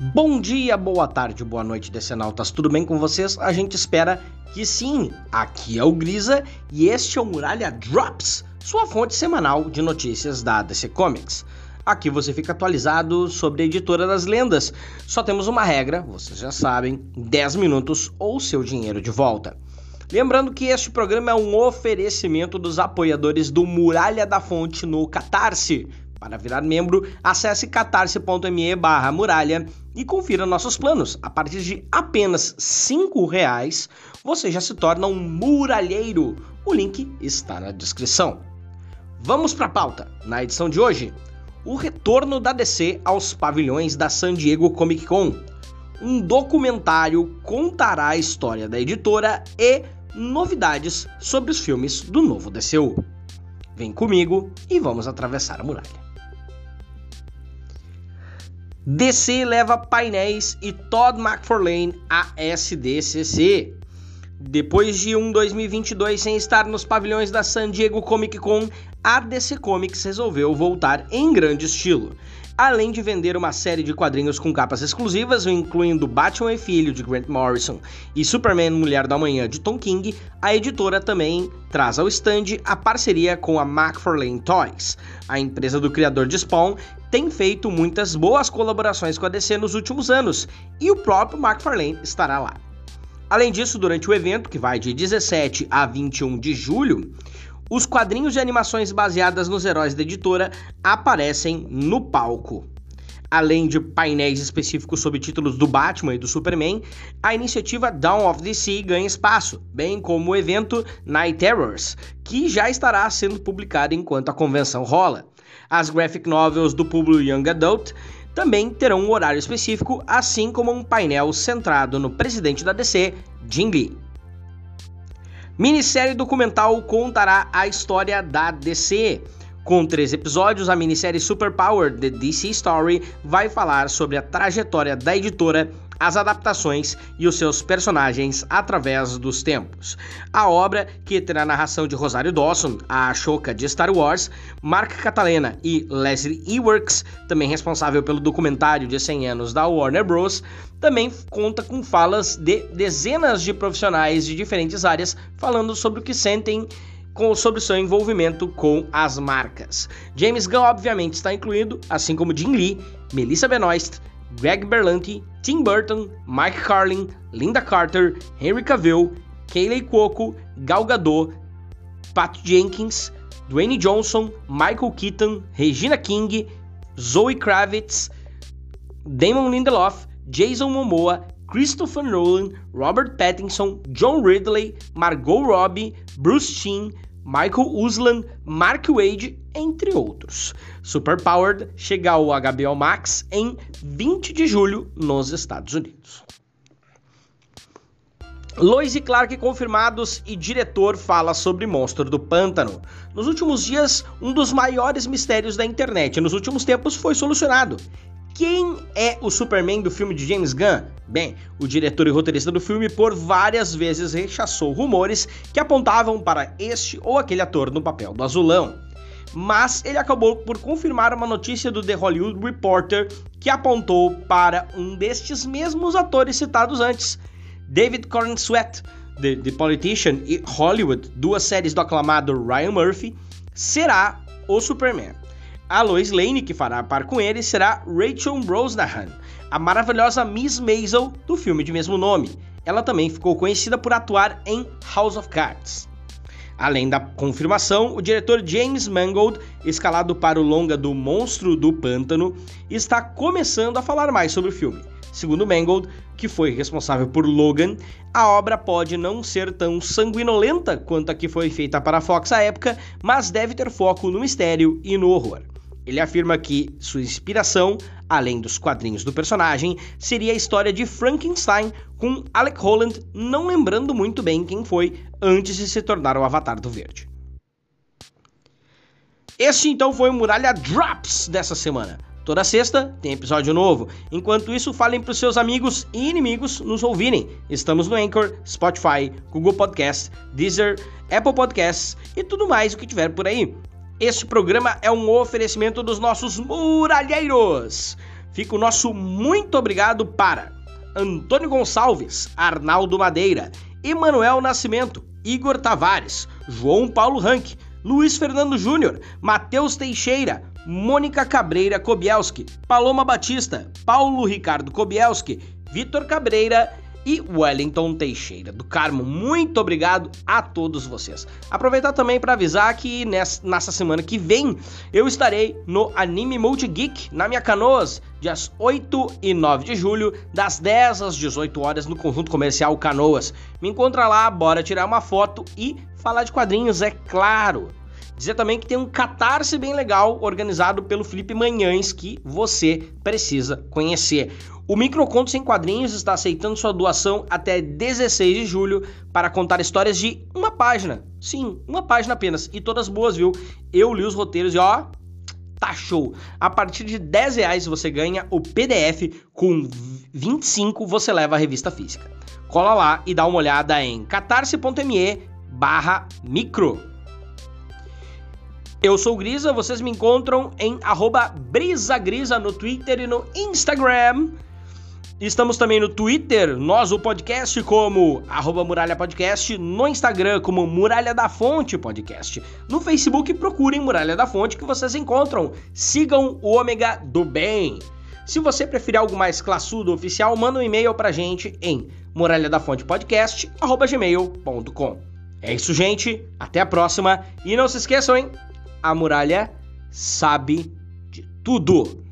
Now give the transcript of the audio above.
Bom dia, boa tarde, boa noite, decenautas. Tudo bem com vocês? A gente espera que sim. Aqui é o Grisa e este é o Muralha Drops, sua fonte semanal de notícias da DC Comics. Aqui você fica atualizado sobre a editora das lendas. Só temos uma regra, vocês já sabem: 10 minutos ou seu dinheiro de volta. Lembrando que este programa é um oferecimento dos apoiadores do Muralha da Fonte no Catarse. Para virar membro, acesse catarse.me barra muralha e confira nossos planos. A partir de apenas R$ reais, você já se torna um muralheiro. O link está na descrição. Vamos para a pauta. Na edição de hoje, o retorno da DC aos pavilhões da San Diego Comic Con. Um documentário contará a história da editora e novidades sobre os filmes do novo DCU. Vem comigo e vamos atravessar a muralha. DC leva painéis e Todd McFarlane a SDCC. Depois de um 2022 sem estar nos pavilhões da San Diego Comic Con, a DC Comics resolveu voltar em grande estilo. Além de vender uma série de quadrinhos com capas exclusivas, incluindo Batman e Filho de Grant Morrison e Superman Mulher da Manhã de Tom King, a editora também traz ao stand a parceria com a McFarlane Toys. A empresa do criador de Spawn tem feito muitas boas colaborações com a DC nos últimos anos e o próprio McFarlane estará lá. Além disso, durante o evento, que vai de 17 a 21 de julho, os quadrinhos de animações baseadas nos heróis da editora aparecem no palco. Além de painéis específicos sobre títulos do Batman e do Superman, a iniciativa Dawn of the Sea ganha espaço, bem como o evento Night Terrors, que já estará sendo publicado enquanto a convenção rola. As graphic novels do público Young Adult também terão um horário específico, assim como um painel centrado no presidente da DC, Jim Lee. Minissérie documental contará a história da DC. Com três episódios, a minissérie Superpower The DC Story vai falar sobre a trajetória da editora as adaptações e os seus personagens através dos tempos. A obra, que terá narração de Rosário Dawson, a Ashoka de Star Wars, Mark Catalena e Leslie Ewerks, também responsável pelo documentário de 100 anos da Warner Bros., também conta com falas de dezenas de profissionais de diferentes áreas falando sobre o que sentem com, sobre seu envolvimento com as marcas. James Gunn, obviamente, está incluído, assim como Jim Lee, Melissa Benoist, Greg Berlanti, Tim Burton, Mike Carlin, Linda Carter, Henry Cavill, Kayleigh Cuoco, Gal Gadot, Pat Jenkins, Dwayne Johnson, Michael Keaton, Regina King, Zoe Kravitz, Damon Lindelof, Jason Momoa, Christopher Nolan, Robert Pattinson, John Ridley, Margot Robbie, Bruce Timm, Michael Uslan, Mark Wade, entre outros. Superpowered chega ao HBO Max em 20 de julho nos Estados Unidos. Lois e Clark confirmados e diretor fala sobre Monstro do Pântano. Nos últimos dias, um dos maiores mistérios da internet nos últimos tempos foi solucionado. Quem é o Superman do filme de James Gunn? Bem, o diretor e roteirista do filme por várias vezes rechaçou rumores que apontavam para este ou aquele ator no papel do azulão. Mas ele acabou por confirmar uma notícia do The Hollywood Reporter que apontou para um destes mesmos atores citados antes, David Cornsweet, de The Politician e Hollywood, duas séries do aclamado Ryan Murphy, será o Superman. A Lois Lane, que fará par com ele, será Rachel Brosnahan, a maravilhosa Miss Maisel do filme de mesmo nome. Ela também ficou conhecida por atuar em House of Cards. Além da confirmação, o diretor James Mangold, escalado para o longa do Monstro do Pântano, está começando a falar mais sobre o filme. Segundo Mangold, que foi responsável por Logan, a obra pode não ser tão sanguinolenta quanto a que foi feita para a Fox à época, mas deve ter foco no mistério e no horror. Ele afirma que sua inspiração, além dos quadrinhos do personagem, seria a história de Frankenstein, com Alec Holland não lembrando muito bem quem foi antes de se tornar o Avatar do Verde. Este então foi o Muralha Drops dessa semana. Toda sexta tem episódio novo. Enquanto isso, falem para os seus amigos e inimigos nos ouvirem. Estamos no Anchor, Spotify, Google Podcast, Deezer, Apple Podcasts e tudo mais o que tiver por aí. Este programa é um oferecimento dos nossos muralheiros. fica o nosso muito obrigado para Antônio Gonçalves, Arnaldo Madeira, Emanuel Nascimento, Igor Tavares, João Paulo Rank, Luiz Fernando Júnior, Matheus Teixeira, Mônica Cabreira Kobielski, Paloma Batista, Paulo Ricardo Kobielski, Vitor Cabreira e Wellington Teixeira do Carmo. Muito obrigado a todos vocês. Aproveitar também para avisar que nessa semana que vem eu estarei no Anime Multi Geek na minha Canoas, dias 8 e 9 de julho, das 10 às 18 horas no conjunto comercial Canoas. Me encontra lá, bora tirar uma foto e falar de quadrinhos, é claro. Dizer também que tem um catarse bem legal organizado pelo Felipe Manhães que você precisa conhecer. O Microcontos em Quadrinhos está aceitando sua doação até 16 de julho para contar histórias de uma página. Sim, uma página apenas. E todas boas, viu? Eu li os roteiros e ó, tá show. A partir de 10 reais você ganha o PDF, com 25 você leva a revista física. Cola lá e dá uma olhada em catarse.me barra micro. Eu sou Grisa, vocês me encontram em brisagrisa no Twitter e no Instagram. Estamos também no Twitter, nós o podcast como Muralha Podcast, no Instagram como Muralha da Fonte Podcast. No Facebook procurem Muralha da Fonte que vocês encontram. Sigam o Ômega do Bem. Se você preferir algo mais classudo oficial, manda um e-mail pra gente em muralhadafontepodcast.gmail.com É isso, gente. Até a próxima. E não se esqueçam, hein? A muralha sabe de tudo.